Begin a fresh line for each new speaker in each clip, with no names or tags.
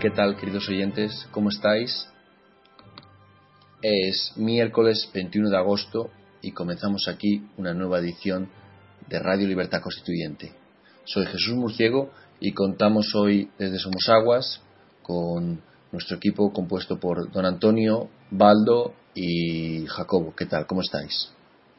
¿Qué tal, queridos oyentes? ¿Cómo estáis? Es miércoles 21 de agosto y comenzamos aquí una nueva edición de Radio Libertad Constituyente. Soy Jesús Murciego y contamos hoy desde Somos Aguas con nuestro equipo compuesto por don Antonio, Baldo y Jacobo. ¿Qué tal? ¿Cómo estáis?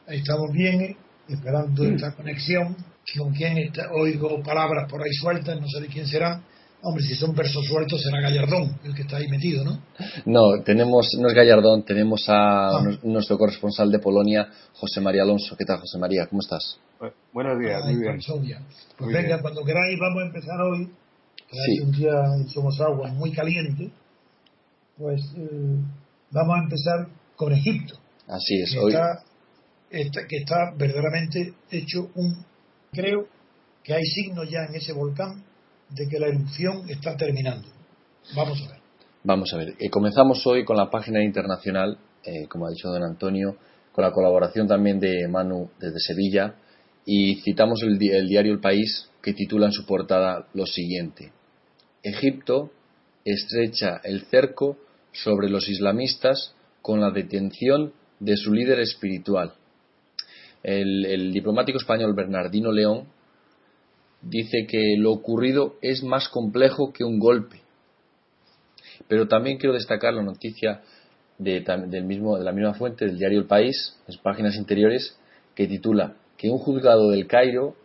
Estamos bien, esperando esta conexión. Con quien oigo palabras por ahí sueltas, no sé de quién será Hombre, si son versos sueltos será Gallardón el que está ahí metido, ¿no?
No, tenemos, no es Gallardón, tenemos a ah. nuestro corresponsal de Polonia, José María Alonso. ¿Qué tal, José María? ¿Cómo estás?
buenos días, muy bien.
Pues venga, cuando queráis vamos a empezar hoy, que un día en Somos Agua muy caliente, pues eh, vamos a empezar con Egipto.
Así es,
que
hoy.
Está, que está verdaderamente hecho un. Creo que hay signos ya en ese volcán de que la erupción está terminando. Vamos a ver.
Vamos a ver. Eh, comenzamos hoy con la página internacional, eh, como ha dicho don Antonio, con la colaboración también de Manu desde Sevilla, y citamos el, diario El País, que titula en su portada lo siguiente. Egipto estrecha el cerco sobre los islamistas con la detención de su líder espiritual. El, diplomático español Bernardino León dice que lo ocurrido es más complejo que un golpe. Pero también quiero destacar la noticia de, del mismo, de la misma fuente, del diario El País, las páginas interiores, que titula que un juzgado del Cairo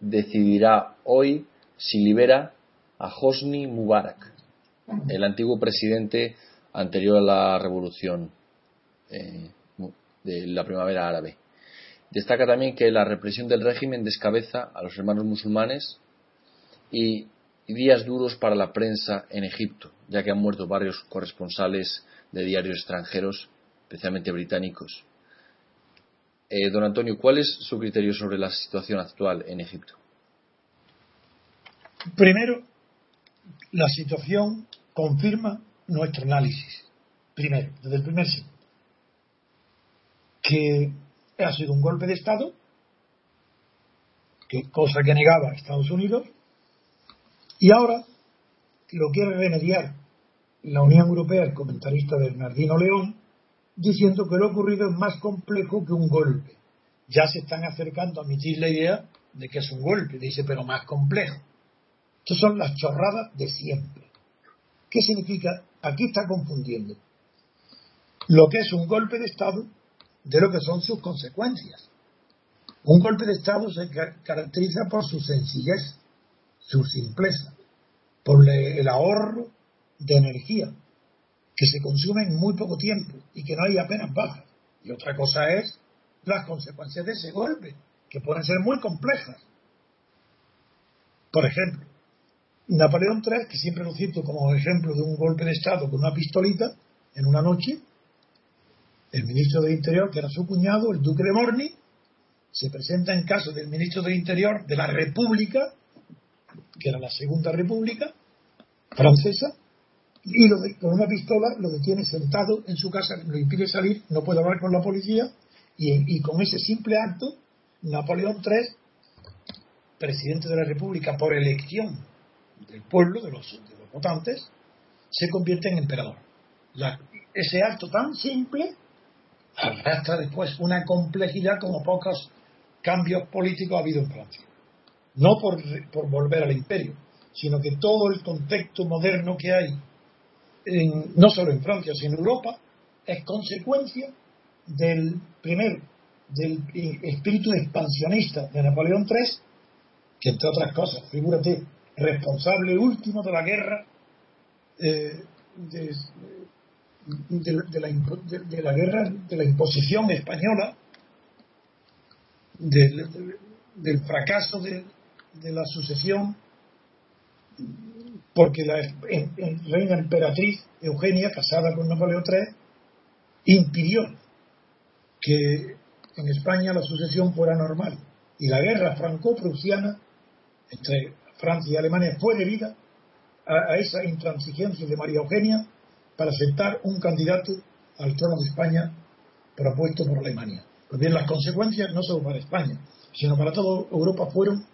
decidirá hoy si libera a Hosni Mubarak, el antiguo presidente anterior a la revolución eh, de la primavera árabe. Destaca también que la represión del régimen descabeza a los hermanos musulmanes y días duros para la prensa en Egipto, ya que han muerto varios corresponsales de diarios extranjeros, especialmente británicos. Eh, don Antonio, ¿cuál es su criterio sobre la situación actual en Egipto?
Primero, la situación confirma nuestro análisis. Primero, desde el primer signo. Que ha sido un golpe de Estado, que, cosa que negaba Estados Unidos, y ahora lo quiere remediar la Unión Europea, el comentarista Bernardino León, diciendo que lo ocurrido es más complejo que un golpe. Ya se están acercando a admitir la idea de que es un golpe, dice, pero más complejo. Estas son las chorradas de siempre. ¿Qué significa? Aquí está confundiendo lo que es un golpe de Estado de lo que son sus consecuencias. Un golpe de Estado se caracteriza por su sencillez, su simpleza, por el ahorro de energía que se consume en muy poco tiempo y que no hay apenas bajas. Y otra cosa es las consecuencias de ese golpe, que pueden ser muy complejas. Por ejemplo, Napoleón III, que siempre lo cito como ejemplo de un golpe de Estado con una pistolita en una noche, el ministro del Interior, que era su cuñado, el duque de Morny, se presenta en caso del ministro del Interior de la República que era la Segunda República Francesa, y con una pistola lo detiene sentado en su casa, lo impide salir, no puede hablar con la policía, y, con ese simple acto, Napoleón III, presidente de la República por elección del pueblo, de los, votantes, se convierte en emperador. ese acto tan simple arrastra después una complejidad como pocos cambios políticos ha habido en Francia. No por, por volver al imperio, sino que todo el contexto moderno que hay, no solo en Francia, sino en Europa, es consecuencia del primero, del espíritu expansionista de Napoleón III, que entre otras cosas, figúrate, responsable último de la guerra eh, de, la, guerra de la imposición española del, fracaso de, la sucesión porque la reina emperatriz Eugenia casada con Napoleón III impidió que en España la sucesión fuera normal. Y la guerra franco-prusiana entre Francia y Alemania fue debida a, esa intransigencia de María Eugenia para aceptar un candidato al trono de España propuesto por Alemania. Pues bien, las consecuencias no solo para España, sino para toda Europa fueron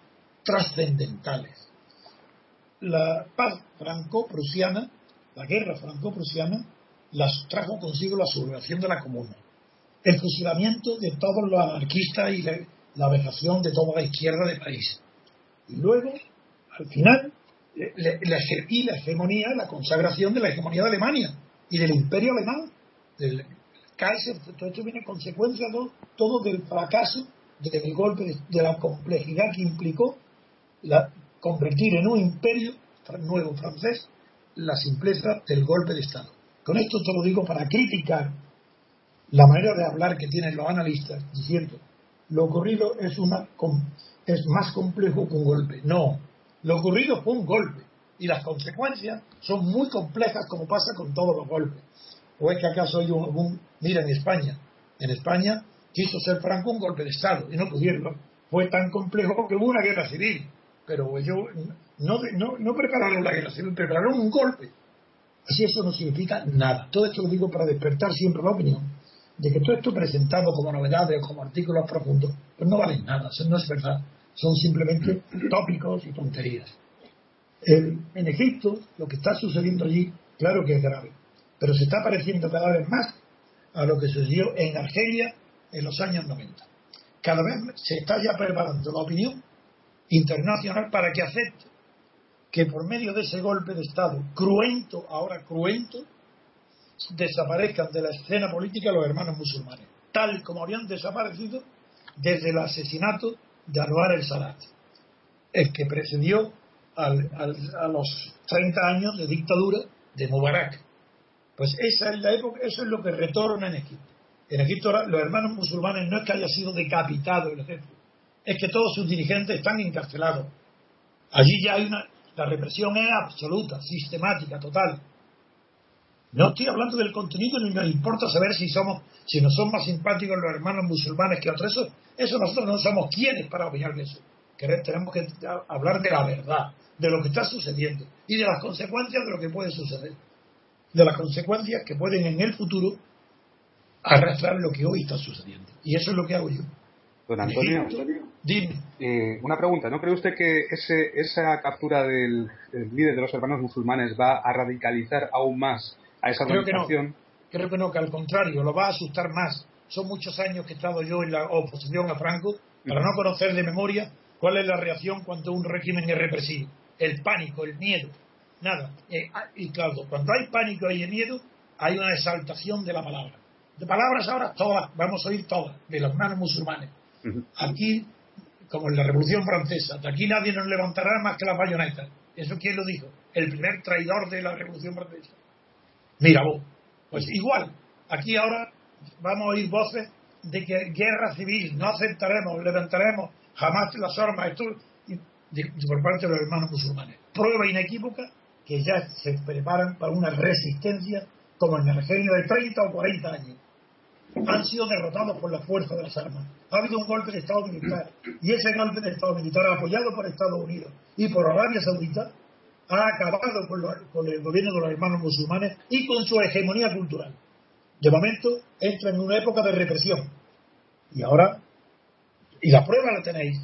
trascendentales. La paz franco-prusiana, la guerra franco-prusiana, las trajo consigo la sublevación de la comuna, el fusilamiento de todos los anarquistas y la, la vejación de toda la izquierda del país. Y luego al final, y la hegemonía, la consagración de la hegemonía de Alemania y del imperio alemán, del Kaiser, todo esto viene consecuencia todo, todo del fracaso del golpe, de, la complejidad que implicó la, convertir en un imperio nuevo francés la simpleza del golpe de Estado. Con esto te lo digo para criticar la manera de hablar que tienen los analistas diciendo lo ocurrido es, una, es más complejo que un golpe. No, lo ocurrido fue un golpe y las consecuencias son muy complejas como pasa con todos los golpes. ¿O es que acaso hay un, mira en España? En España quiso ser Franco un golpe de Estado y no pudieron. Fue tan complejo que hubo una guerra civil. Pero ellos no, no, prepararon la guerra civil, prepararon un golpe. Así eso no significa nada. Todo esto lo digo para despertar siempre la opinión de que todo esto presentado como novedades o como artículos profundos, pues no valen nada, eso no es verdad son simplemente tópicos y tonterías. en Egipto, lo que está sucediendo allí, claro que es grave, pero se está pareciendo cada vez más a lo que sucedió en Argelia en los años 90. Cada vez se está ya preparando la opinión internacional para que acepte que por medio de ese golpe de Estado cruento, ahora cruento, desaparezcan de la escena política los hermanos musulmanes, tal como habían desaparecido desde el asesinato de Anwar el Sadat, el que precedió al, a los 30 años de dictadura de Mubarak. Pues esa es la época, eso es lo que retorna en Egipto. En Egipto los hermanos musulmanes no es que haya sido decapitado el ejército, es que todos sus dirigentes están encarcelados. Allí ya hay una, la represión es absoluta, sistemática, total. No estoy hablando del contenido ni nos importa saber si somos, si nos son más simpáticos los hermanos musulmanes que otros. Eso nosotros no somos quienes para opinar de eso. Tenemos que hablar de la verdad, de lo que está sucediendo y de las consecuencias de lo que puede suceder. De las consecuencias que pueden en el futuro arrastrar lo que hoy está sucediendo. Y eso es lo que hago yo.
Don Antonio, dime. Eh, una pregunta. ¿No cree usted que ese, esa captura del líder de los hermanos musulmanes va a radicalizar aún más
Creo que no. Creo que no, que al contrario, lo va a asustar más. Son muchos años que he estado yo en la oposición a Franco para no conocer de memoria cuál es la reacción cuando un régimen es represivo. El pánico, el miedo. Nada. Eh, ah, y claro, cuando hay pánico y miedo, hay una exaltación de la palabra. De palabras ahora todas, vamos a oír todas, de los hermanos musulmanes. Aquí, como en la Revolución Francesa, de aquí nadie nos levantará más que las bayonetas. ¿Eso quién lo dijo? El primer traidor de la Revolución Francesa. Mira vos, pues igual, aquí ahora vamos a oír voces de que guerra civil, no aceptaremos, levantaremos jamás las armas, esto por parte de los hermanos musulmanes. Prueba inequívoca que ya se preparan para una resistencia como en Argelia de 30 o 40 años. han sido derrotados por la fuerza de las armas. Ha habido un golpe de Estado militar y ese golpe de Estado militar apoyado por Estados Unidos y por Arabia Saudita ha acabado con, el gobierno de los hermanos musulmanes y con su hegemonía cultural. De momento entra en una época de represión. Y ahora, y la prueba la tenéis,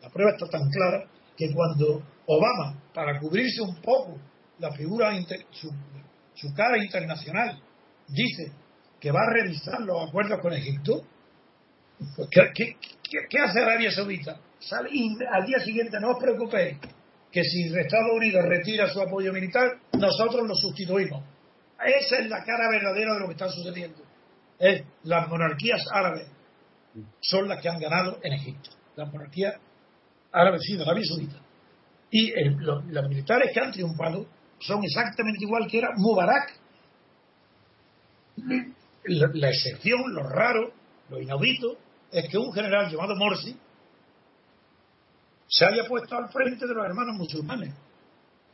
la prueba está tan clara que cuando Obama, para cubrirse un poco la figura, su, su cara internacional, dice que va a revisar los acuerdos con Egipto, pues, ¿qué, hace Arabia Saudita? Sale y al día siguiente no os preocupéis, que si Estados Unidos retira su apoyo militar, nosotros lo sustituimos. Esa es la cara verdadera de lo que está sucediendo. Es las monarquías árabes son las que han ganado en Egipto. Las monarquías árabes, sí, de Arabia Saudita. Y los, militares que han triunfado son exactamente igual que era Mubarak. La, la excepción, lo raro, lo inaudito, es que un general llamado Morsi se haya puesto al frente de los hermanos musulmanes.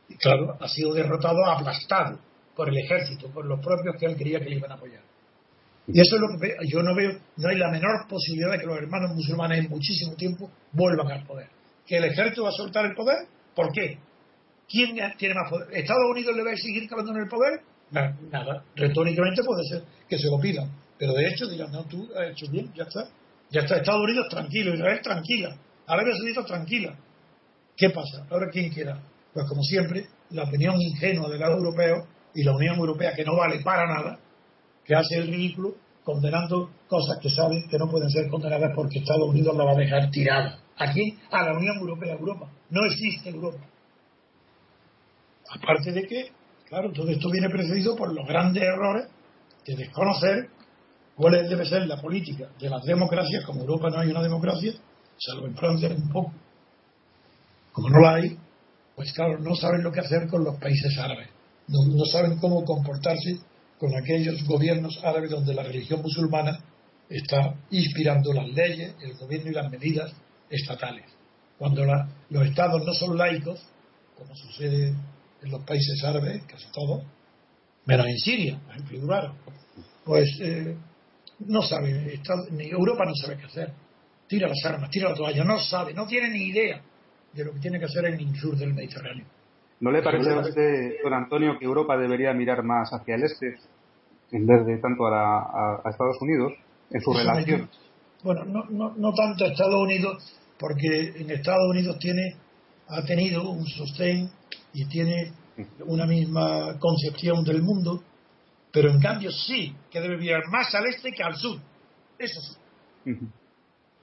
Y claro, ha sido derrotado, aplastado por el ejército, por los propios que él quería que le iban a apoyar. Y eso es lo que yo no veo, no hay la menor posibilidad de que los hermanos musulmanes en muchísimo tiempo vuelvan al poder. ¿Que el ejército va a soltar el poder? ¿Por qué? ¿Quién tiene más poder? ¿Estados Unidos le va a exigir que abandone el poder? Nada, retóricamente puede ser que se lo pidan, pero de hecho dirán, no, tú has hecho bien, ya está. Ya está Estados Unidos tranquilo, Israel tranquila, Arabia Saudita tranquila. ¿Qué pasa? Ahora quién quiera. Pues como siempre, la opinión ingenua de los europeos y la Unión Europea que no vale para nada, que hace el ridículo condenando cosas que saben que no pueden ser condenadas porque Estados Unidos la va a dejar tirada. Aquí, a la Unión Europea, Europa. No existe Europa. Aparte de que, claro, todo esto viene precedido por los grandes errores de desconocer cuál debe ser la política de las democracias, como Europa no hay una democracia, salvo en Francia un poco, como no la hay, pues claro, no saben lo que hacer con los países árabes, no, saben cómo comportarse con aquellos gobiernos árabes donde la religión musulmana está inspirando las leyes, el gobierno y las medidas estatales. Cuando los estados no son laicos, como sucede en los países árabes, casi todos, menos en Siria, por ejemplo, pues eh, no sabe, Europa no sabe qué hacer. Tira las armas, tira la toalla, no sabe, no tiene ni idea de lo que tiene que hacer en el sur del Mediterráneo.
¿No le parece a usted, don Antonio, que Europa debería mirar más hacia el este en vez de tanto a, Estados Unidos en su relación?
Bueno, no, no, no tanto a Estados Unidos, porque en Estados Unidos tiene ha tenido un sostén y tiene una misma concepción del mundo pero en cambio sí que debe mirar más al este que al sur. Eso sí.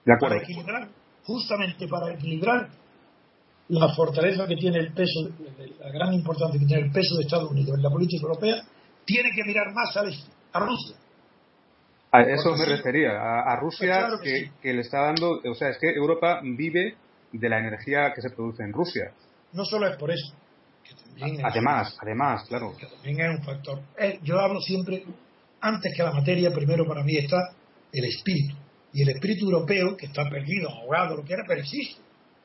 De acuerdo.
Para equilibrar, justamente para equilibrar la fortaleza que tiene el peso, la gran importancia que tiene el peso de Estados Unidos en la política europea, tiene que mirar más al este, a Rusia.
A eso me refería, a, Rusia pues que, le está dando, o sea, es que Europa vive de la energía que se produce en Rusia.
No solo es por eso,
además, además, claro.
Que también es un factor. Eh, yo hablo siempre, antes que la materia, primero para mí está el espíritu. Y el espíritu europeo, que está perdido, ahogado, lo que era, pero existe.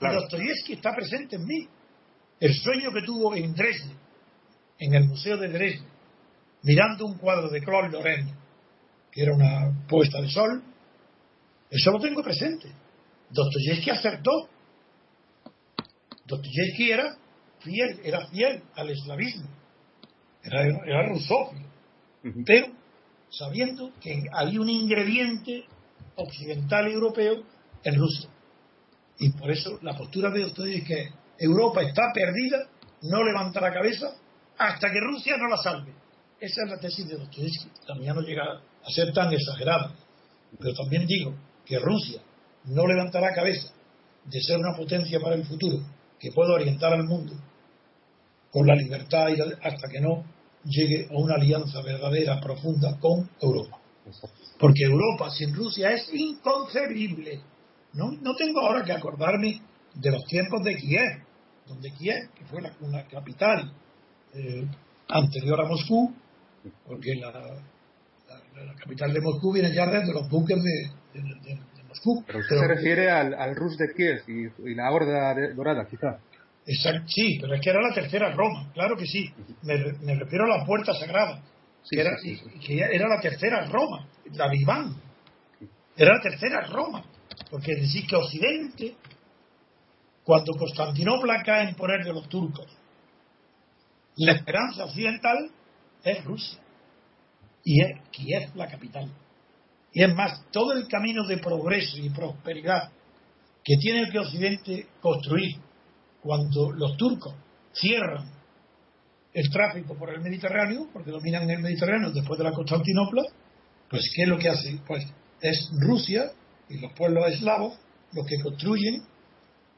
Claro. Dostoyevsky está presente en mí. El sueño que tuvo en Dresde, en el Museo de Dresde, mirando un cuadro de Claude Lorraine, que era una puesta de sol, eso lo tengo presente. Dostoyevsky acertó. Dostoyevsky era fiel, era fiel al eslavismo, era, era rusófilo, pero sabiendo que había un ingrediente occidental y europeo en Rusia. Y por eso la postura de ustedes es que Europa está perdida, no levanta la cabeza hasta que Rusia no la salve. Esa es la tesis de Dostoyevsky. También no llega a ser tan exagerada. Pero también digo que Rusia no levantará cabeza de ser una potencia para el futuro que pueda orientar al mundo con la libertad hasta que no llegue a una alianza verdadera, profunda con Europa. Porque Europa sin Rusia es inconcebible. No, no tengo ahora que acordarme de los tiempos de Kiev, donde Kiev, que fue la, una capital eh, anterior a Moscú, porque la, la, capital de Moscú viene ya desde los buques de, Moscú.
Pero usted se refiere al, al Rus de Kiev y, y la Horda Dorada, quizá
sí, pero es que era la tercera Roma, claro que sí. Me, refiero a la puerta sagrada. que, era, que era la tercera Roma, la Viván. Era la tercera Roma. Porque decir que Occidente, cuando Constantinopla cae en poder de los turcos, la esperanza occidental es Rusia. Y es Kiev la capital. Y es más, todo el camino de progreso y prosperidad que tiene que Occidente construir cuando los turcos cierran el tráfico por el Mediterráneo, porque dominan el Mediterráneo después de la Constantinopla, pues ¿qué es lo que hace? Pues es Rusia y los pueblos eslavos los que construyen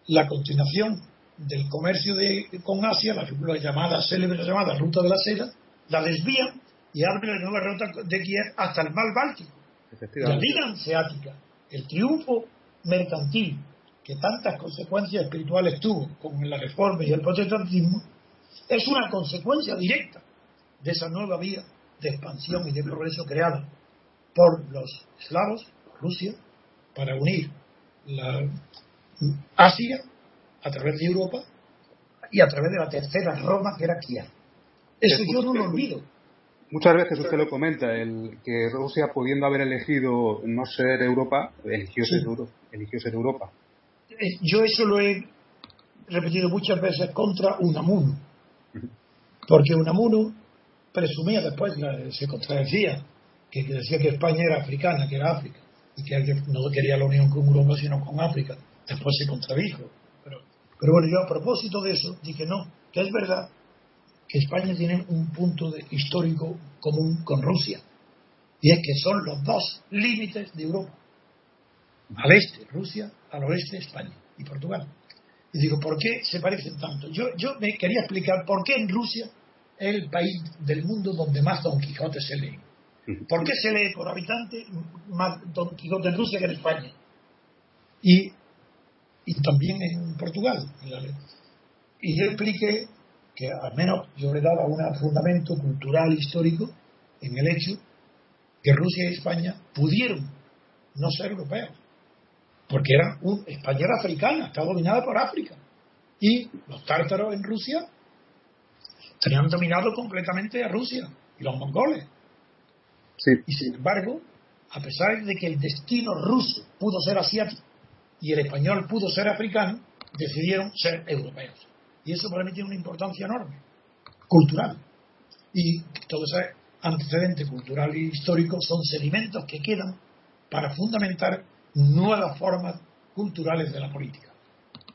la continuación del comercio de, con Asia, la, la llamada célebre llamada Ruta de la Seda, la desvían y abren la nueva ruta de Kiev hasta el mar Báltico. La vida anseática, el triunfo mercantil que tantas consecuencias espirituales tuvo, como en la reforma y el protestantismo, es una consecuencia directa de esa nueva vía de expansión y de progreso creada por los eslavos, Rusia, para unir la Asia a través de Europa y a través de la tercera Roma que era Kiev. Eso yo no lo olvido.
Muchas veces usted lo comenta, el que Rusia, pudiendo haber elegido no ser Europa, eligió, ser, eligió ser Europa.
Eh, yo eso lo he repetido muchas veces contra Unamuno, porque Unamuno presumía después, se contradecía, que decía que España era africana, que era África que no quería la unión con Europa sino con África. Después se contradijo. Pero, bueno, yo a propósito de eso dije no, que es verdad que España tiene un punto histórico común con Rusia. Y es que son los dos límites de Europa. Al este, Rusia, al oeste, España y Portugal. Y digo, ¿por qué se parecen tanto? Yo, yo me quería explicar por qué en Rusia es el país del mundo donde más Don Quijote se lee. ¿Por qué se lee por habitante más Don Quijote en Rusia que en España? Y, y también en Portugal. Y yo expliqué que al menos yo le daba un fundamento cultural histórico en el hecho que Rusia y España pudieron no ser europeos, porque era un, España era africana, está dominada por África, y los tártaros en Rusia tenían dominado completamente a Rusia y los mongoles. Y sin embargo, a pesar de que el destino ruso pudo ser asiático y el español pudo ser africano, decidieron ser europeos. Y eso para mí tiene una importancia enorme, cultural. Y todo ese antecedente cultural y histórico son sedimentos que quedan para fundamentar nuevas formas culturales de la política.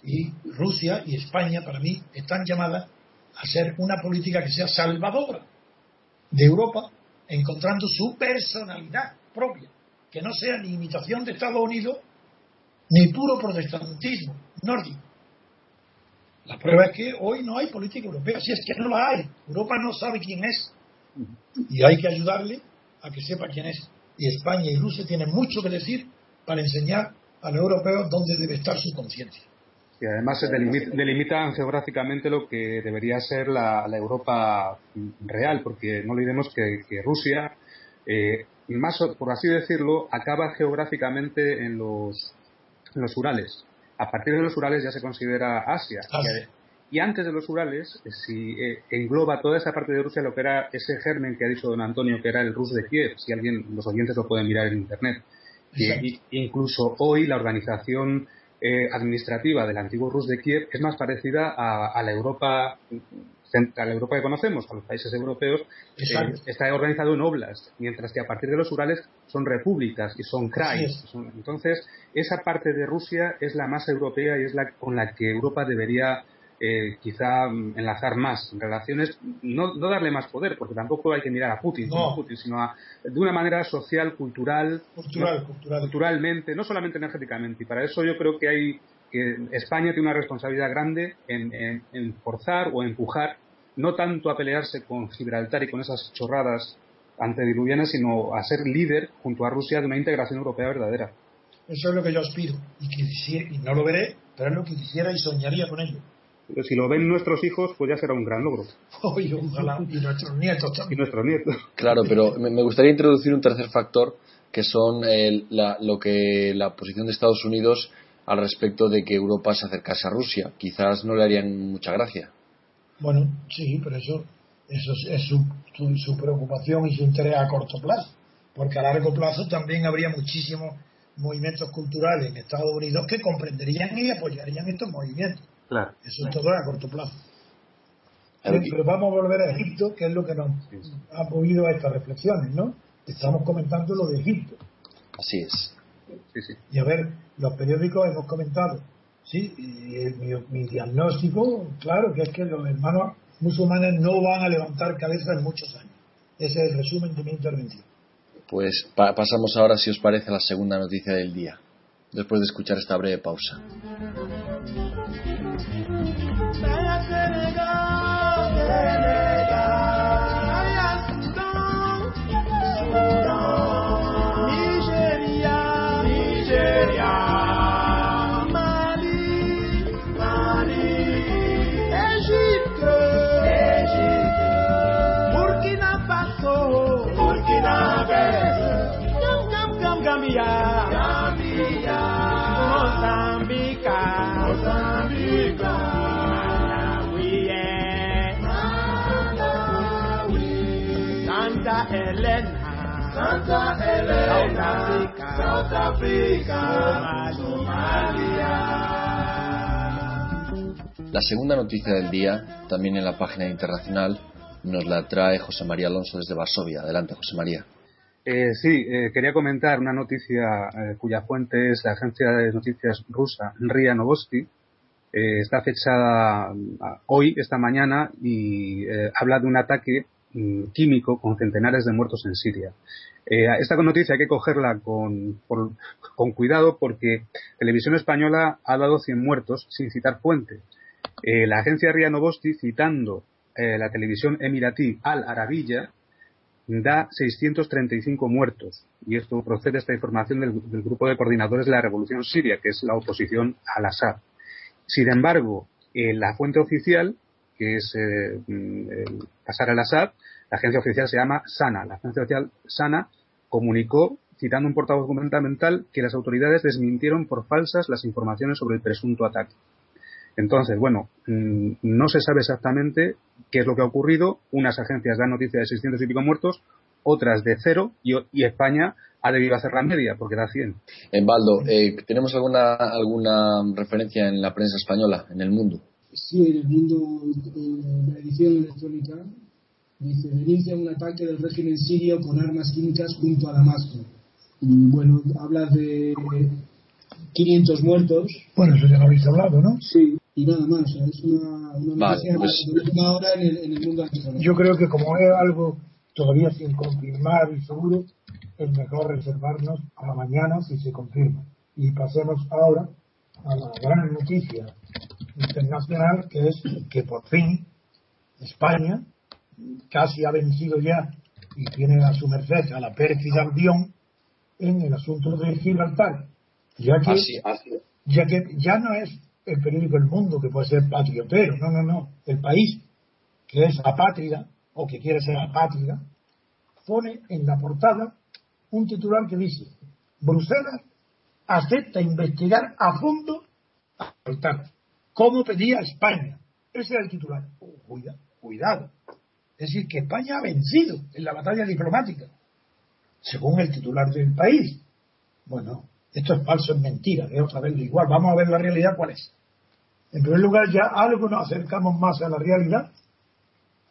Y Rusia y España, para mí, están llamadas a ser una política que sea salvadora de Europa encontrando su personalidad propia, que no sea ni imitación de Estados Unidos, ni puro protestantismo nórdico. La prueba es que hoy no hay política europea, si es que no la hay. Europa no sabe quién es. Y hay que ayudarle a que sepa quién es. Y España y Rusia tienen mucho que decir para enseñar a los europeos dónde debe estar su conciencia.
Y además se delimitan geográficamente lo que debería ser la, Europa real, porque no olvidemos que, Rusia, eh, más por así decirlo, acaba geográficamente en los, los Urales. A partir de los Urales ya se considera Asia. Y, antes de los Urales, eh, si eh, engloba toda esa parte de Rusia, lo que era ese germen que ha dicho don Antonio, que era el Rus de Kiev, si alguien, los oyentes lo pueden mirar en Internet. Y, incluso hoy la organización eh, administrativa del antiguo Rus de Kiev es más parecida a, la Europa a la Europa que conocemos, a los países europeos, eh, está organizado en oblas, mientras que a partir de los Urales son repúblicas y son krais. entonces, esa parte de Rusia es la más europea y es la con la que Europa debería eh, quizá enlazar más relaciones, no, no, darle más poder, porque tampoco hay que mirar a Putin, sino a, de una manera social, cultural,
cultural,
culturalmente, no solamente energéticamente. Y para eso yo creo que hay que España tiene una responsabilidad grande en, en, forzar o empujar, no tanto a pelearse con Gibraltar y con esas chorradas antediluvianas, sino a ser líder junto a Rusia de una integración europea verdadera.
Eso es lo que yo aspiro. Y, y no lo veré, pero es lo que quisiera y soñaría con ello
si lo ven nuestros hijos, pues ya será un gran logro.
y nuestros nietos
Y nuestros nietos.
Claro, pero me gustaría introducir un tercer factor, que son la, lo que la posición de Estados Unidos al respecto de que Europa se acercase a Rusia. Quizás no le harían mucha gracia.
Bueno, sí, pero eso, eso es su, su, preocupación y su interés a corto plazo, porque a largo plazo también habría muchísimos movimientos culturales en Estados Unidos que comprenderían y apoyarían estos movimientos.
Claro.
Eso es todo a corto plazo. Pero, vamos a volver a Egipto, que es lo que nos ha movido a estas reflexiones, ¿no? Estamos comentando lo de Egipto.
Así es.
Y a ver, los periódicos hemos comentado, sí, y mi, mi, diagnóstico, claro, que es que los hermanos musulmanes no van a levantar cabeza en muchos años. Ese es el resumen de mi intervención.
Pues pasamos ahora, si os parece, a la segunda noticia del día, después de escuchar esta breve pausa. Gambia. La segunda noticia del día, también en la página internacional, nos la trae José María Alonso desde Varsovia. Adelante, José María.
Eh, sí, eh, quería comentar una noticia eh, cuya fuente es la agencia de noticias rusa RIA Novosti. está fechada ah, hoy, esta mañana, y habla de un ataque mm, químico con centenares de muertos en Siria. Esta noticia hay que cogerla con, con, cuidado porque Televisión Española ha dado 100 muertos sin citar fuente. la agencia RIA Novosti, citando la televisión emiratí Al Arabiya, da 635 muertos. Y esto procede esta información del, grupo de coordinadores de la revolución siria, que es la oposición al Assad. Sin embargo, la fuente oficial, que es eh, pasar al Assad, la agencia oficial se llama SANA. La agencia oficial SANA comunicó, citando un portavoz gubernamental, que las autoridades desmintieron por falsas las informaciones sobre el presunto ataque. Entonces, bueno, mm, no se sabe exactamente qué es lo que ha ocurrido. Unas agencias dan noticias de 600 y pico muertos, otras de cero, y, España ha debido hacer la media, porque da 100.
En Baldo, eh, ¿tenemos alguna, alguna referencia en la prensa española, en el mundo?
Sí, en el mundo, en la edición electrónica, dice, denuncia un ataque del régimen sirio con armas químicas junto a Damasco. Bueno, habla de 500 muertos.
Bueno, eso ya lo habéis hablado, ¿no?
Sí, y nada más. Es una, una vale, pues... ahora en el, en el mundo
Yo creo que como es algo todavía sin confirmar y seguro, es mejor reservarnos a la mañana si se confirma. Y pasemos ahora a la gran noticia internacional, que es que por fin España casi ha vencido ya y tiene a su merced a la pérfida Albión en el asunto de Gibraltar ya que, ya que ya no es el periódico El Mundo que puede ser patriotero, no, no, no, el país que es apátrida o que quiere ser apátrida, pone en la portada un titular que dice Bruselas acepta investigar a fondo a como pedía España. Ese es el titular. Oh, cuidado, cuidado. Es decir, que España ha vencido en la batalla diplomática, según el titular del país. Bueno, esto es falso, es mentira, es otra vez igual. Vamos a ver la realidad cuál es. En primer lugar, ya algo nos acercamos más a la realidad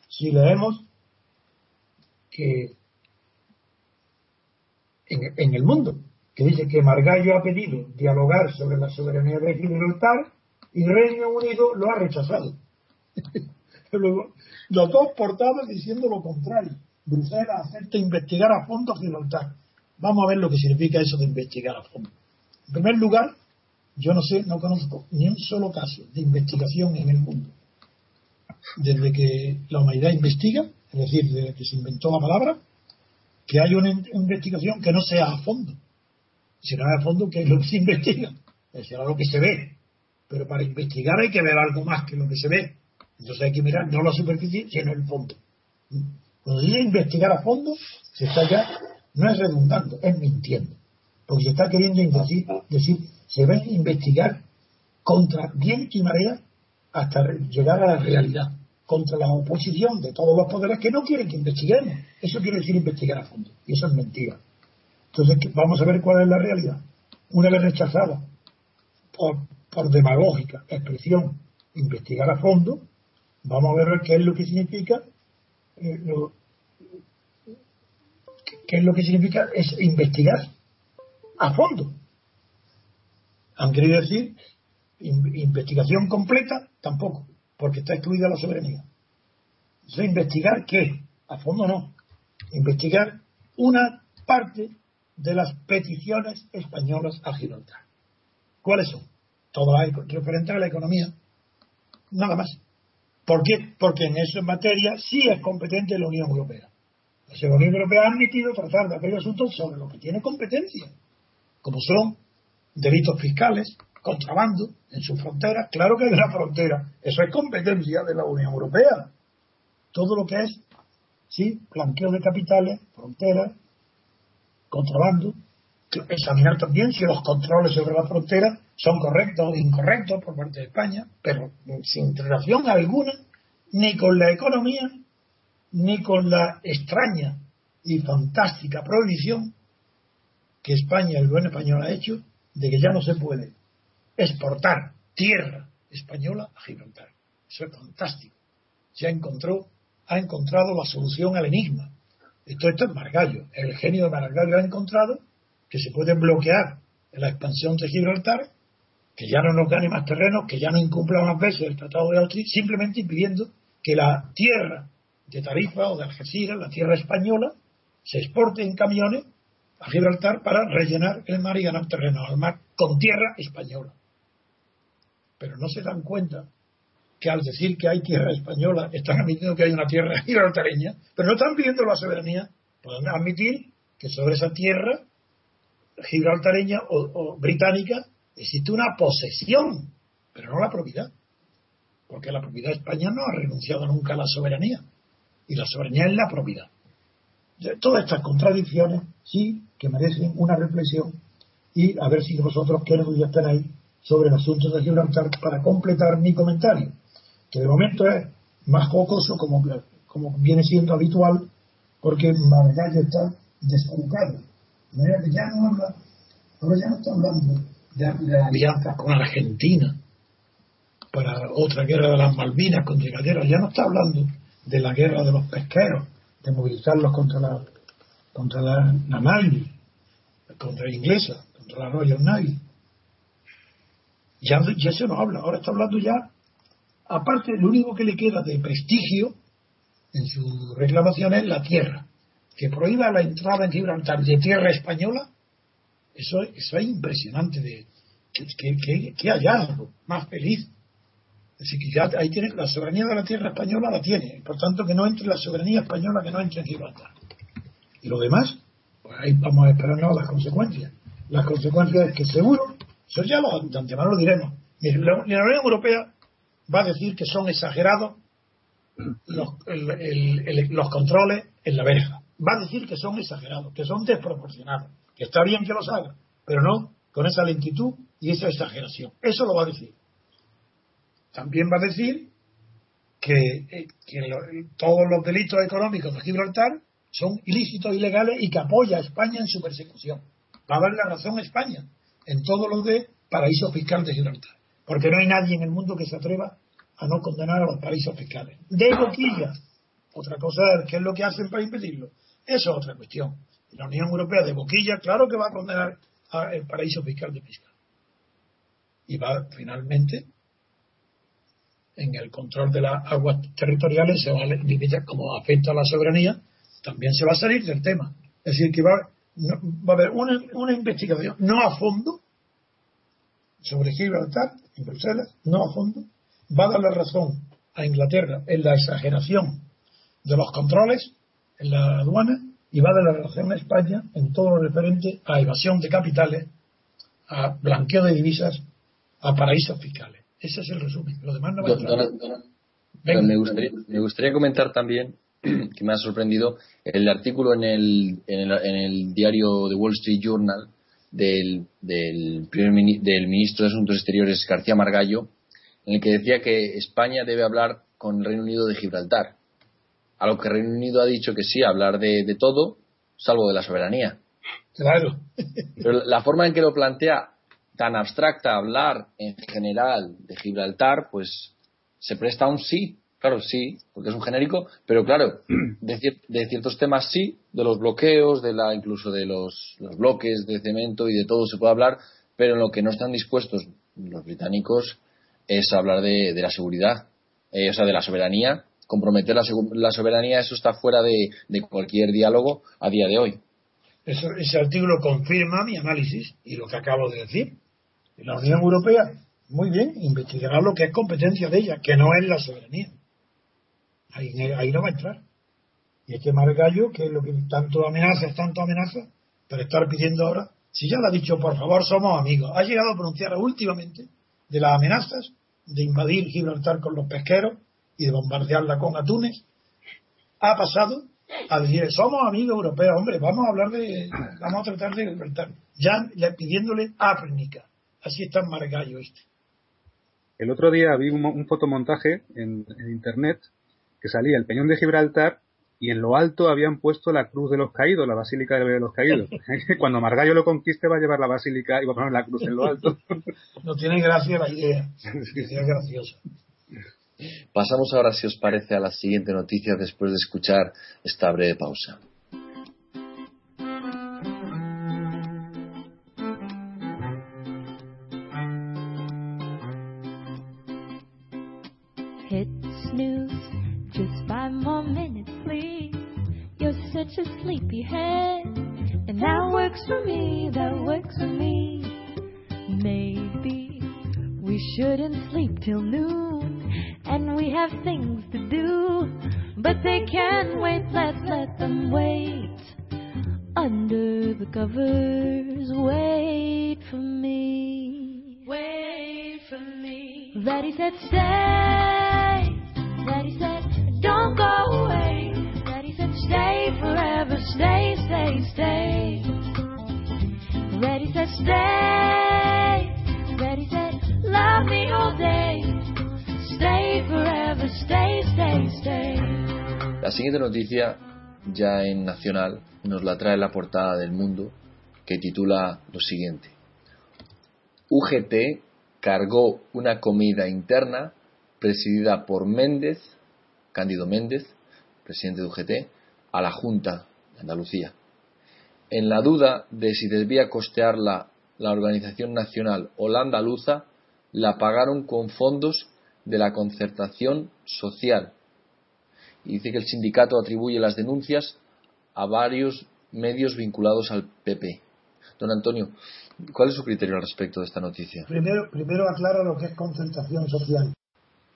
si leemos que en, el mundo, que dice que Margallo ha pedido dialogar sobre la soberanía de Gibraltar y Reino Unido lo ha rechazado. Los dos portados diciendo lo contrario. Bruselas acepta investigar a fondo Gibraltar. Vamos a ver lo que significa eso de investigar a fondo. En primer lugar, yo no sé, no conozco ni un solo caso de investigación en el mundo. Desde que la humanidad investiga, es decir, desde que se inventó la palabra, que hay una investigación que no sea a fondo. Si no es a fondo, ¿qué es lo que se investiga? Es lo que se ve. Pero para investigar hay que ver algo más que lo que se ve. Entonces hay que mirar no la superficie, sino el fondo. Cuando dice investigar a fondo, se está ya no es redundando, es mintiendo. Porque se está queriendo decir, decir se va a investigar contra viento y marea hasta llegar a la realidad. contra la oposición de todos los poderes que no quieren que investiguemos. Eso quiere decir investigar a fondo. Y eso es mentira. Entonces, vamos a ver cuál es la realidad. Una vez rechazada por, por demagógica expresión investigar a fondo, vamos a ver qué es lo que significa eh, qué es lo que significa es investigar a fondo. Han querido decir investigación completa, tampoco porque está excluida la soberanía. Entonces, investigar qué? A fondo no. Investigar una parte de las peticiones españolas a Gibraltar. ¿Cuáles son? Todas las referentes a la economía. Nada más. ¿Por qué? Porque en esa materia sí es competente la Unión Europea. La Unión Europea ha admitido tratar de aquellos asuntos sobre los que tiene competencia, como son delitos fiscales, contrabando en sus fronteras. Claro que hay una frontera. Eso es competencia de la Unión Europea. Todo lo que es, sí, blanqueo de capitales, fronteras, contrabando. Examinar también si los controles sobre la frontera son correctos o incorrectos por parte de España, pero sin relación alguna ni con la economía ni con la extraña y fantástica prohibición que España, el buen español, ha hecho de que ya no se puede exportar tierra española a Gibraltar. Eso es fantástico. Ya encontró, ha encontrado la solución al enigma. Esto, esto es Margallo. El genio de Margallo ha encontrado que se puede bloquear la expansión de Gibraltar, que ya no nos gane más terrenos, que ya no incumpla más veces el Tratado de Austria, simplemente impidiendo que la tierra de Tarifa o de Algeciras, la tierra española, se exporte en camiones a Gibraltar para rellenar el mar y ganar terreno al mar con tierra española. Pero no se dan cuenta que al decir que hay tierra española están admitiendo que hay una tierra gibraltareña, pero no están pidiendo la soberanía, pueden admitir que sobre esa tierra gibraltareña o, británica existe una posesión, pero no la propiedad, porque la propiedad de España no ha renunciado nunca a la soberanía, y la soberanía es la propiedad. Todas estas contradicciones sí que merecen una reflexión y a ver si vosotros qué están ahí sobre el asunto de Gibraltar para completar mi comentario, que de momento es más jocoso como, como viene siendo habitual, porque Margallo está descucado. Ya no habla, ahora ya no está hablando de, alianzas con Argentina para otra guerra de las Malvinas contra Inglaterra, ya no está hablando de la guerra de los pesqueros, de movilizarlos contra la contra la, la contra la inglesa, contra la Royal Navy. Ya, ya se nos habla, ahora está hablando ya, aparte, lo único que le queda de prestigio en su reclamación es la tierra. Que prohíba la entrada en Gibraltar de tierra española, eso, eso es impresionante. De, que, que, hallazgo más feliz. Decir, que ya ahí tiene la soberanía de la tierra española, la tiene. Por tanto, que no entre la soberanía española, que no entre en Gibraltar. Y lo demás, pues ahí vamos a esperarnos las consecuencias. Las consecuencias es que seguro eso ya lo, de antemano lo diremos. La, Unión Europea va a decir que son exagerados los, los controles en la verja. Va a decir que son exagerados, que son desproporcionados, que está bien que los haga, pero no con esa lentitud y esa exageración. Eso lo va a decir. También va a decir que, eh, todos los delitos económicos de Gibraltar son ilícitos, ilegales y que apoya a España en su persecución. Va a dar la razón a España en todo lo de paraísos fiscales de Gibraltar. Porque no hay nadie en el mundo que se atreva a no condenar a los paraísos fiscales. De boquilla. Otra cosa es qué es lo que hacen para impedirlo. Eso es otra cuestión. La Unión Europea de boquilla, claro que va a condenar al paraíso fiscal de fiscal. Y va finalmente en el control de las aguas territoriales se va a limitar como afecta a la soberanía, también se va a salir del tema. Es decir, que va, va a haber una, una, investigación, no a fondo, sobre Gibraltar, en Bruselas, no a fondo, va a dar la razón a Inglaterra en la exageración de los controles en la aduana y va dar la razón a España en todo lo referente a evasión de capitales, a blanqueo de divisas, a paraísos fiscales. Ese es el resumen. Lo demás no va a entrar.
me, gustaría, me gustaría comentar también que me ha sorprendido el artículo en el, en el, diario The Wall Street Journal del, del, primer, del ministro de Asuntos Exteriores García Margallo, en el que decía que España debe hablar con el Reino Unido de Gibraltar. A lo que Reino Unido ha dicho que sí, hablar de, de todo, salvo de la soberanía.
Claro.
Pero la forma en que lo plantea, tan abstracta, hablar en general de Gibraltar, pues se presta a un sí. Claro, sí, porque es un genérico, pero claro, de, cier- de ciertos temas sí, de los bloqueos, de la incluso de los, los bloques de cemento y de todo se puede hablar, pero en lo que no están dispuestos los británicos es hablar de, de la seguridad, eh, o sea, de la soberanía. Comprometer la, soberanía, eso está fuera de, cualquier diálogo a día de hoy.
Eso- ese artículo confirma mi análisis y lo que acabo de decir. La Unión Europea, muy bien, investigará lo que es competencia de ella, que no es la soberanía. Ahí, no va a entrar. Y hay que gallo, que es lo que tanto amenaza, tanto amenaza, para estar pidiendo ahora, si ya le ha dicho, por favor, somos amigos, ha llegado a pronunciar últimamente de las amenazas de invadir Gibraltar con los pesqueros y de bombardearla con atunes, ha pasado a decir, somos amigos europeos, hombre, vamos a hablar de, vamos a tratar de Gibraltar. Ya le- pidiéndole África. Así está en Margallo este.
El otro día vi un, mo- un fotomontaje en, en internet que salía el peñón de Gibraltar y en lo alto habían puesto la cruz de los caídos, la basílica de los caídos. Cuando Margallo lo conquiste va a llevar la basílica y va a poner la cruz en lo alto.
No tiene gracia. La idea es graciosa.
Pasamos ahora, si os parece, a la siguiente noticia después de escuchar esta breve pausa.
Hit snooze, but they can wait, let's let them wait. Under the covers, wait for me. Wait for me. Daddy said, stay. Daddy said, don't go away. Daddy said, stay forever. Stay, stay, stay. Daddy said, stay. Daddy said, love me all day. Stay forever. Stay, stay, stay.
La siguiente noticia, ya en nacional, nos la trae la portada del mundo, que titula lo siguiente. UGT cargó una comida interna presidida por Méndez, Cándido Méndez, presidente de UGT, a la Junta de Andalucía. En la duda de si debía costearla la organización nacional o la andaluza, la pagaron con fondos de la concertación social. Y dice que el sindicato atribuye las denuncias a varios medios vinculados al PP. Don Antonio, ¿cuál es su criterio al respecto de esta noticia?
Primero, primero aclara lo que es concentración social.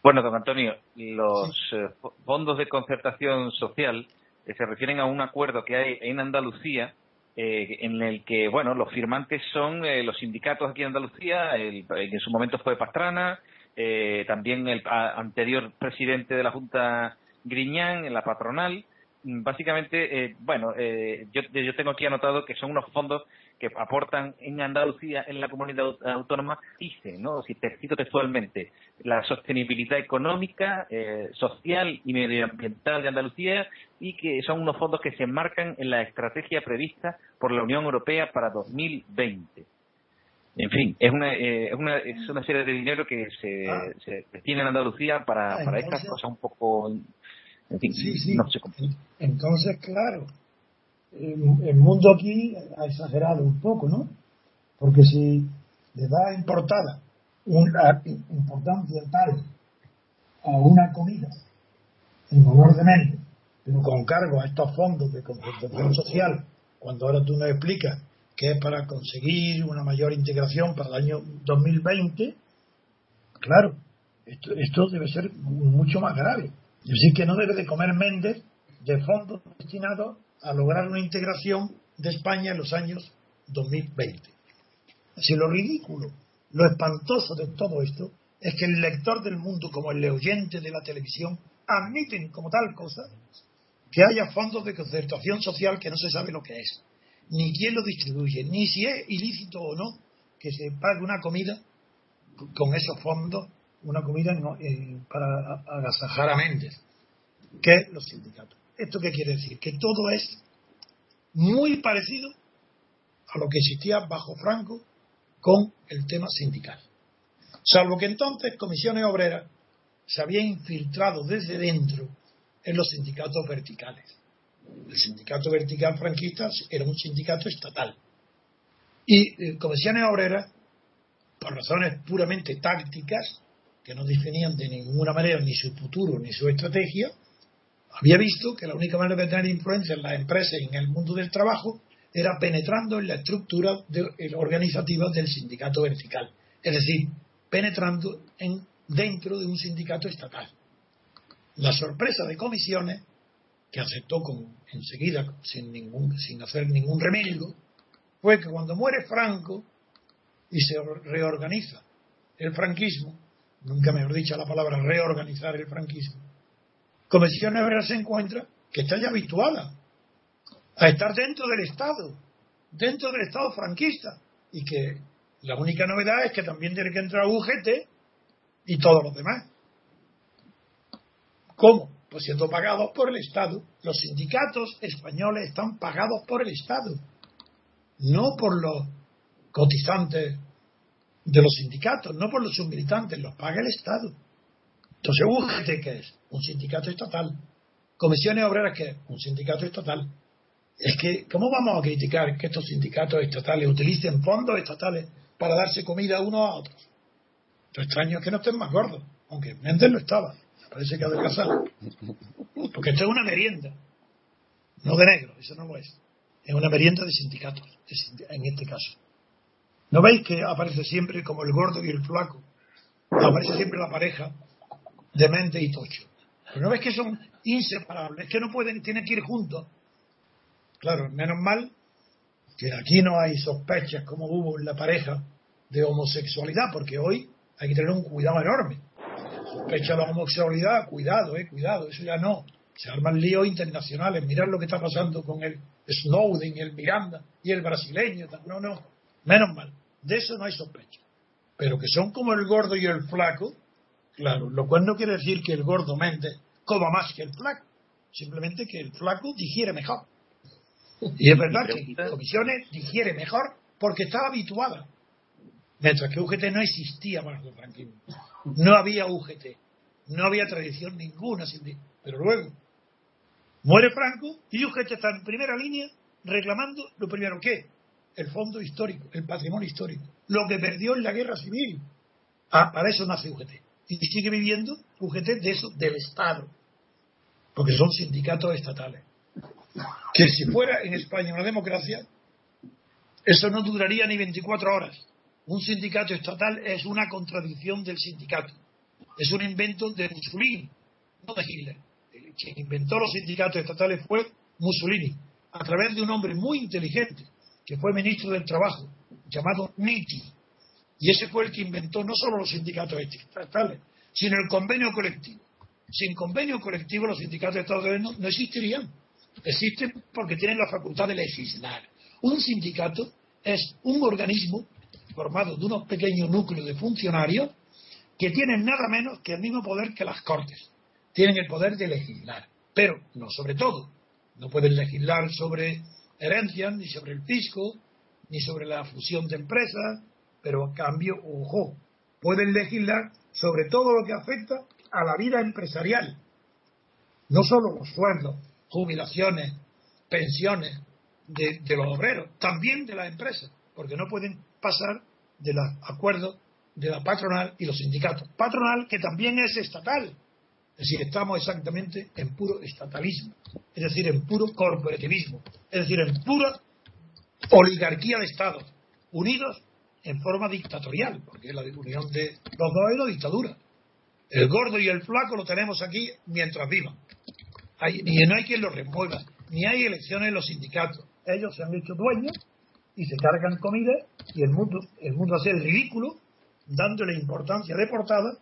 Bueno, don Antonio, los eh, fo- fondos de concertación social eh, se refieren a un acuerdo que hay en Andalucía eh, en el que, bueno, los firmantes son eh, los sindicatos aquí en Andalucía, el, en su momento fue Pastrana, eh, también el a- anterior presidente de la Junta Griñán, en la patronal. Básicamente, eh, bueno, eh, yo, yo tengo aquí anotado que son unos fondos que aportan en Andalucía, en la comunidad aut- autónoma, dice, ¿no? Si te cito textualmente, la sostenibilidad económica, eh, social y medioambiental de Andalucía y que son unos fondos que se enmarcan en la estrategia prevista por la Unión Europea para 2020. En fin, es una, eh, es una, es una serie de dinero que se,
Ah.
se destina en Andalucía para,
Ah,
para
entonces-
estas cosas un poco, en fin,
Sí, sí.
no sé cómo.
Entonces, claro, el, mundo aquí ha exagerado un poco, ¿no? Porque si le da importada una importancia tal a una comida en honor de Méndez, pero con cargo a estos fondos de concentración social, cuando ahora tú nos explicas que es para conseguir una mayor integración para el año 2020, claro, esto, esto debe ser mucho más grave. Es decir, que no debe de comer Méndez de fondos destinados a lograr una integración de España en los años 2020. Así lo ridículo, lo espantoso de todo esto es que el lector del mundo, como el oyente de la televisión, admiten como tal cosa que haya fondos de concertación social que no se sabe lo que es, ni quién lo distribuye, ni si es ilícito o no que se pague una comida con esos fondos una comida para agasajar a Méndez, que los sindicatos. ¿Esto qué quiere decir? Que todo es muy parecido a lo que existía bajo Franco con el tema sindical. Salvo que entonces comisiones obreras se habían infiltrado desde dentro en los sindicatos verticales. El sindicato vertical franquista era un sindicato estatal. Y eh, comisiones obreras, por razones puramente tácticas, que no definían de ninguna manera ni su futuro ni su estrategia, había visto que la única manera de tener influencia en las empresas y en el mundo del trabajo era penetrando en la estructura organizativa del sindicato vertical, es decir, penetrando en, dentro de un sindicato estatal. La sorpresa de comisiones, que aceptó con, enseguida sin, ningún, sin hacer ningún remedio, fue que cuando muere Franco y se reorganiza el franquismo, nunca mejor dicho la palabra reorganizar el franquismo, Comisiones Obreras se encuentra que está ya habituada a estar dentro del Estado, dentro del Estado franquista, y que la única novedad es que también tiene que entrar UGT y todos los demás. ¿Cómo? Pues siendo pagados por el Estado. Los sindicatos españoles están pagados por el Estado, no por los cotizantes de los sindicatos, no por los submilitantes, los paga el Estado. Entonces, UGT, ¿qué es? Un sindicato estatal. Comisiones Obreras, ¿qué es? Un sindicato estatal. Es que, ¿cómo vamos a criticar que estos sindicatos estatales utilicen fondos estatales para darse comida unos a otros? Lo extraño es que no estén más gordos, aunque Méndez lo estaba. Parece que ha adelgazado. Porque esto es una merienda, no de negro, eso no lo es. Es una merienda de sindicatos, en este caso. ¿No veis que aparece siempre como el gordo y el flaco? Aparece siempre la pareja de mente y tocho. Pero no ves que son inseparables, que no pueden, tienen que ir juntos. Claro, menos mal que aquí no hay sospechas como hubo en la pareja de homosexualidad, porque hoy hay que tener un cuidado enorme. Sospecha la homosexualidad, cuidado, eh, cuidado, eso ya no. Se arman líos internacionales, mirar lo que está pasando con el Snowden el Miranda y el brasileño. No, no, menos mal. De eso no hay sospecha. Pero que son como el gordo y el flaco, claro, lo cual no quiere decir que el gordo mente coma más que el flaco, simplemente que el flaco digiere mejor. Y es verdad que comisiones digiere mejor porque estaba habituada. Mientras que UGT no existía bajo el franquismo. No había UGT. No había tradición ninguna. Pero luego muere Franco y UGT está en primera línea reclamando lo primero que el fondo histórico, el patrimonio histórico, lo que perdió en la guerra civil. Ah, para eso nace UGT. Y sigue viviendo UGT de eso, del Estado. Porque son sindicatos estatales que si fuera en España una democracia, eso no duraría ni 24 horas. Un sindicato estatal es una contradicción del sindicato. Es un invento de Mussolini, no de Hitler. Quien inventó los sindicatos estatales fue Mussolini, a través de un hombre muy inteligente, que fue ministro del Trabajo, llamado Nitti. Y ese fue el que inventó no solo los sindicatos estatales, sino el convenio colectivo. Sin convenio colectivo los sindicatos estatales no, no existirían Existen porque tienen la facultad de legislar. Un sindicato es un organismo formado de unos pequeños núcleos de funcionarios que tienen nada menos que el mismo poder que las cortes. Tienen el poder de legislar, pero no sobre todo. No pueden legislar sobre herencias, ni sobre el fisco, ni sobre la fusión de empresas, pero a cambio, ojo, pueden legislar sobre todo lo que afecta a la vida empresarial. No solo los sueldos, jubilaciones, pensiones de, los obreros, también de las empresas, porque no pueden pasar de los acuerdos de la patronal y los sindicatos. Patronal que también es estatal. Es decir, estamos exactamente en puro estatalismo, es decir, en puro corporativismo, es decir, en pura oligarquía de Estados, unidos en forma dictatorial, porque la unión de los dos es la dictadura. El gordo y el flaco lo tenemos aquí mientras vivan ni no hay quien los remueva, ni hay elecciones en los sindicatos. Ellos se han hecho dueños y se cargan comida y el mundo, el mundo hace el ridículo dándole importancia de portada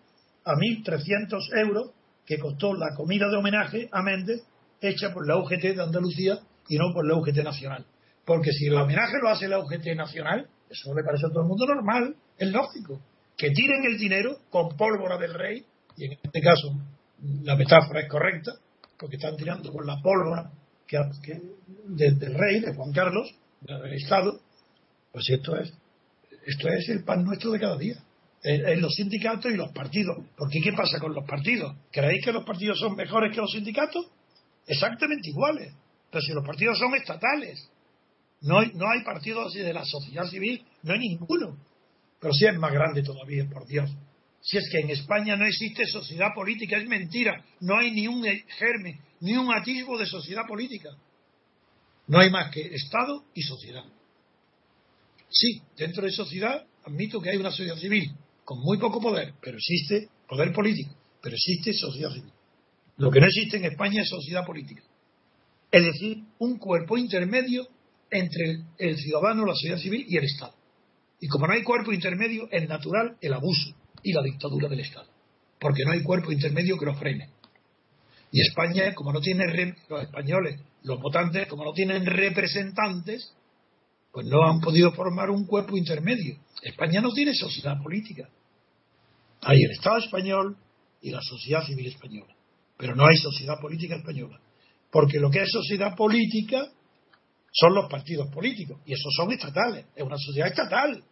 a 1.300 euros que costó la comida de homenaje a Méndez hecha por la UGT de Andalucía y no por la UGT nacional. Porque si el homenaje lo hace la UGT nacional, eso le parece a todo el mundo normal, es lógico. que tiren el dinero con pólvora del rey, y en este caso la metáfora es correcta, porque están tirando con la pólvora que, del rey, de Juan Carlos, del Estado, pues esto es, esto es el pan nuestro de cada día. En, los sindicatos y los partidos. Porque ¿qué pasa con los partidos? ¿Creéis que los partidos son mejores que los sindicatos? Exactamente iguales. Pero si los partidos son estatales, no hay, no hay partidos de la sociedad civil, no hay ninguno. Pero si es más grande todavía, por Dios. Si es que en España no existe sociedad política, es mentira. No hay ni un germen, ni un atisbo de sociedad política. No hay más que Estado y sociedad. Sí, dentro de sociedad admito que hay una sociedad civil con muy poco poder, pero existe poder político, pero existe sociedad civil. Lo que no existe en España es sociedad política. Es decir, un cuerpo intermedio entre el, ciudadano, la sociedad civil y el Estado. Y como no hay cuerpo intermedio, es natural el abuso y la dictadura del Estado. Porque no hay cuerpo intermedio que lo frene. Y España, como no tiene los españoles, los votantes, como no tienen representantes, pues no han podido formar un cuerpo intermedio. España no tiene sociedad política. Hay el Estado español y la sociedad civil española. Pero no hay sociedad política española. Porque lo que es sociedad política son los partidos políticos. Y esos son estatales. Es una sociedad estatal.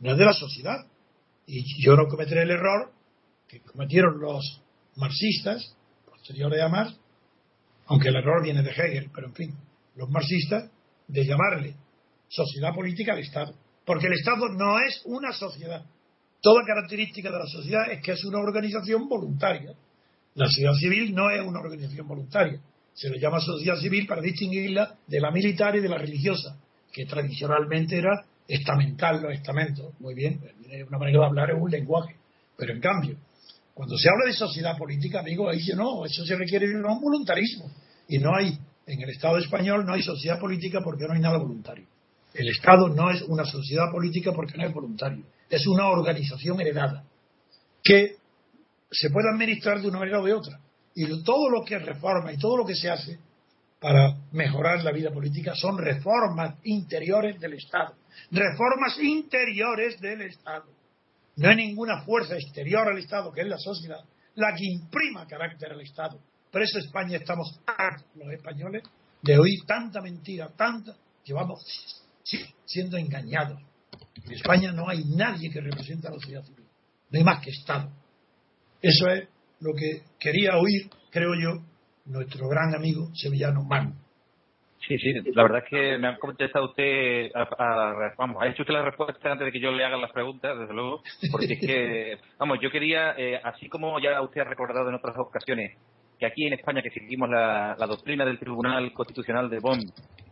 No es de la sociedad. Y yo no cometeré el error que cometieron los marxistas, posteriores a Marx, aunque el error viene de Hegel, pero en fin, los marxistas, de llamarle sociedad política al Estado. Porque el Estado no es una sociedad. Toda característica de la sociedad es que es una organización voluntaria. La sociedad civil no es una organización voluntaria. Se le llama sociedad civil para distinguirla de la militar y de la religiosa, que tradicionalmente era estamental, los estamentos. Muy bien, una manera de hablar es un lenguaje. Pero en cambio, cuando se habla de sociedad política, amigo, ahí dice no, eso se requiere de un voluntarismo. Y no hay, en el Estado español no hay sociedad política porque no hay nada voluntario. El Estado no es una sociedad política porque no es voluntario, es una organización heredada que se puede administrar de una manera o de otra. Y todo lo que reforma y todo lo que se hace para mejorar la vida política son reformas interiores del Estado. Reformas interiores del Estado. No hay ninguna fuerza exterior al Estado, que es la sociedad, la que imprima carácter al Estado. Por eso España estamos los españoles, de oír tanta mentira, tanta. Llevamos siendo engañados. En España no hay nadie que represente a la sociedad civil. No hay más que Estado. Eso es lo que quería oír, creo yo, nuestro gran amigo sevillano Manu.
Sí, sí, la verdad es que me ha contestado usted, vamos, ha hecho usted la respuesta antes de que yo le haga las preguntas, desde luego, porque es que, vamos, yo quería, eh, así como ya usted ha recordado en otras ocasiones, que aquí en España que seguimos la, doctrina del Tribunal Constitucional de Bonn,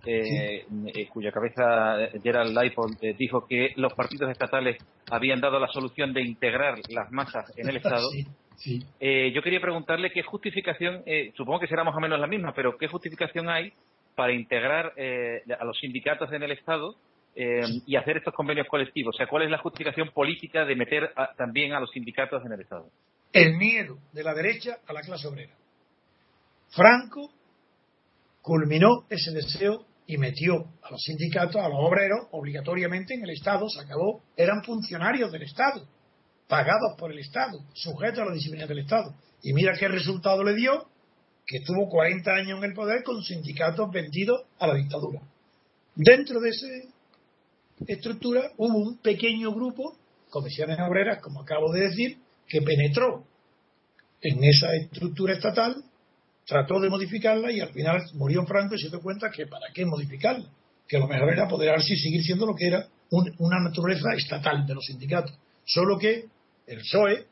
eh, eh, cuya cabeza eh, Gerald Leipold dijo que los partidos estatales habían dado la solución de integrar las masas en el Estado. yo quería preguntarle qué justificación, supongo que será más o menos la misma, pero qué justificación hay para integrar a los sindicatos en el Estado y hacer estos convenios colectivos. O sea, ¿cuál es la justificación política de meter también a los sindicatos en el Estado?
El miedo de la derecha a la clase obrera. Franco culminó ese deseo y metió a los sindicatos, a los obreros, obligatoriamente en el Estado, se acabó, eran funcionarios del Estado, pagados por el Estado, sujetos a la disciplina del Estado. Y mira qué resultado le dio, que estuvo 40 años en el poder con sindicatos vendidos a la dictadura. Dentro de esa estructura hubo un pequeño grupo, comisiones obreras, como acabo de decir, que penetró en esa estructura estatal trató de modificarla y al final murió Franco y se dio cuenta que para qué modificarla, que lo mejor era poder y seguir siendo lo que era una naturaleza estatal de los sindicatos. Solo que el PSOE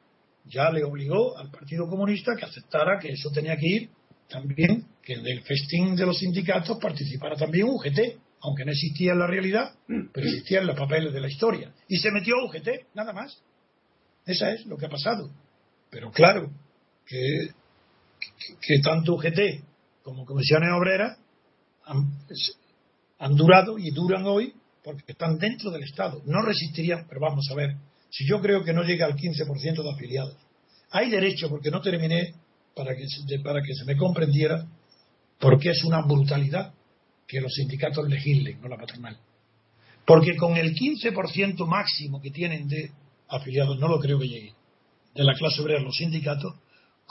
ya le obligó al Partido Comunista que aceptara que eso tenía que ir también, que del festín de los sindicatos participara también UGT, aunque no existía en la realidad, pero existía en los papeles de la historia. Y se metió UGT, nada más. Esa es lo que ha pasado. Pero claro, que que tanto UGT como comisiones obreras han, durado y duran hoy porque están dentro del Estado. No resistirían, pero vamos a ver, si yo creo que no llega al 15% de afiliados, hay derecho, porque no terminé para que, para que se me comprendiera, porque es una brutalidad que los sindicatos legislen, no la patronal. Porque con el 15% máximo que tienen de afiliados, no lo creo que llegue, de la clase obrera los sindicatos,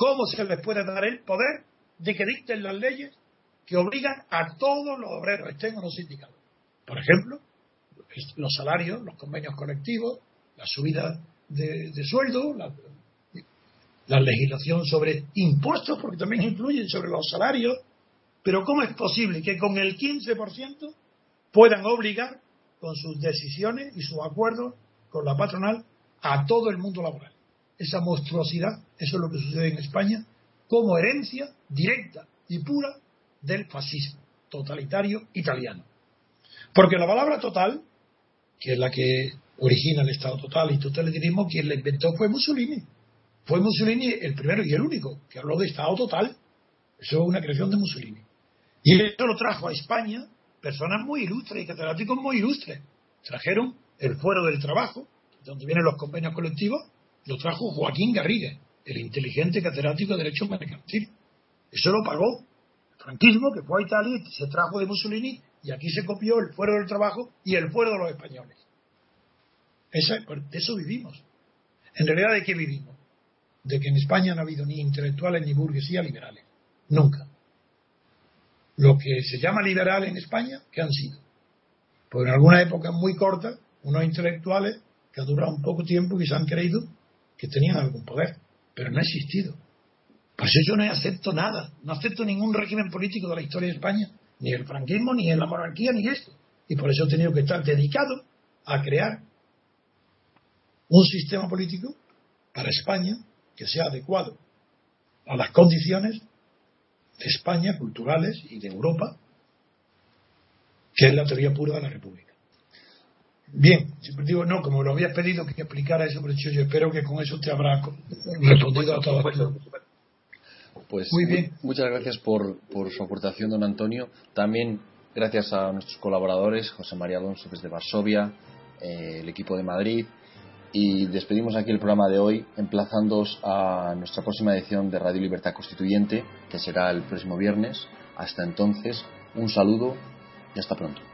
¿cómo se les puede dar el poder de que dicten las leyes que obligan a todos los obreros, estén o no sindicados? Por ejemplo, los salarios, los convenios colectivos, la subida de, sueldo, la, la legislación sobre impuestos, porque también influyen sobre los salarios, pero ¿cómo es posible que con el 15% puedan obligar con sus decisiones y sus acuerdos con la patronal a todo el mundo laboral? Esa monstruosidad, eso es lo que sucede en España, como herencia directa y pura del fascismo totalitario italiano. Porque la palabra total, que es la que origina el Estado total y totalitarismo, quien la inventó fue Mussolini. Fue Mussolini el primero y el único que habló de Estado total. Eso es una creación de Mussolini. Y esto lo trajo a España personas muy ilustres y catedráticos muy ilustres. Trajeron el fuero del trabajo, donde vienen los convenios colectivos, lo trajo Joaquín Garrigue, el inteligente catedrático de Derecho Mercantil. Eso lo pagó el franquismo, que fue a Italia y se trajo de Mussolini, y aquí se copió el fuero del trabajo y el fuero de los españoles. de eso vivimos. En realidad, ¿de qué vivimos? De que en España no ha habido ni intelectuales ni burguesía liberales. Nunca lo que se llama liberal en España, que han sido. Pues en alguna época muy corta, unos intelectuales que ha durado un poco tiempo y se han creído que tenían algún poder, pero no ha existido. Por eso yo no acepto nada, no acepto ningún régimen político de la historia de España, ni el franquismo, ni la monarquía, ni esto. Y por eso he tenido que estar dedicado a crear un sistema político para España que sea adecuado a las condiciones de España, culturales y de Europa, que es la teoría pura de la República. Bien, siempre digo, no, como lo habías pedido que explicara eso, pero yo espero que con eso te habrá respondido a todas
Pues Muy bien. muchas gracias por, por su aportación, don Antonio. También gracias a nuestros colaboradores, José María Alonso desde Varsovia, eh, el equipo de Madrid, y despedimos aquí el programa de hoy emplazándoos a nuestra próxima edición de Radio Libertad Constituyente, que será el próximo viernes. Hasta entonces, un saludo y hasta pronto.